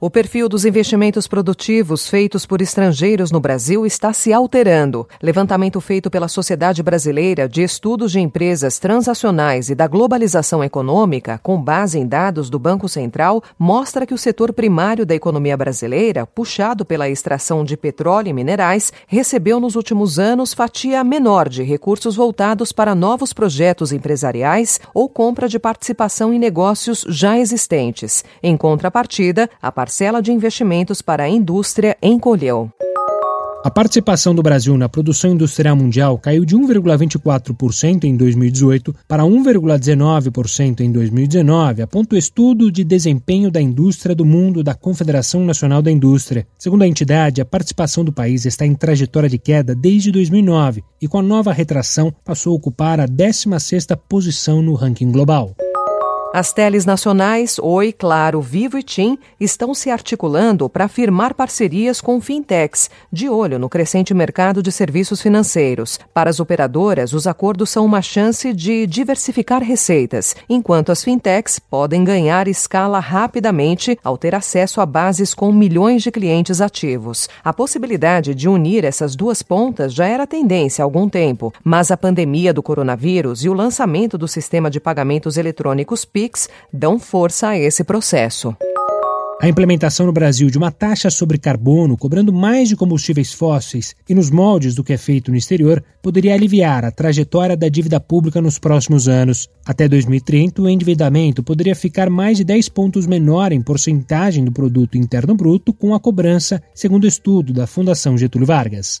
O perfil dos investimentos produtivos feitos por estrangeiros no Brasil está se alterando. Levantamento feito pela Sociedade Brasileira de Estudos de Empresas Transacionais e da Globalização Econômica, com base em dados do Banco Central, mostra que o setor primário da economia brasileira, puxado pela extração de petróleo e minerais, recebeu nos últimos anos fatia menor de recursos voltados para novos projetos empresariais ou compra de participação em negócios já existentes. Em contrapartida, a parcela de investimentos para a indústria encolheu. A participação do Brasil na produção industrial mundial caiu de 1,24% em 2018 para 1,19% em 2019, aponta o estudo de desempenho da indústria do mundo da Confederação Nacional da Indústria. Segundo a entidade, a participação do país está em trajetória de queda desde 2009 e, com a nova retração, passou a ocupar a 16ª posição no ranking global. As teles nacionais, Oi, Claro, Vivo e TIM estão se articulando para firmar parcerias com fintechs, de olho no crescente mercado de serviços financeiros. Para as operadoras, os acordos são uma chance de diversificar receitas, enquanto as fintechs podem ganhar escala rapidamente ao ter acesso a bases com milhões de clientes ativos. A possibilidade de unir essas duas pontas já era tendência há algum tempo, mas a pandemia do coronavírus e o lançamento do sistema de pagamentos eletrônicos PIX dão força a esse processo. A implementação no Brasil de uma taxa sobre carbono, cobrando mais de combustíveis fósseis e nos moldes do que é feito no exterior, poderia aliviar a trajetória da dívida pública nos próximos anos. Até 2030, o endividamento poderia ficar mais de 10 pontos menor em porcentagem do produto interno bruto com a cobrança, segundo o estudo da Fundação Getúlio Vargas.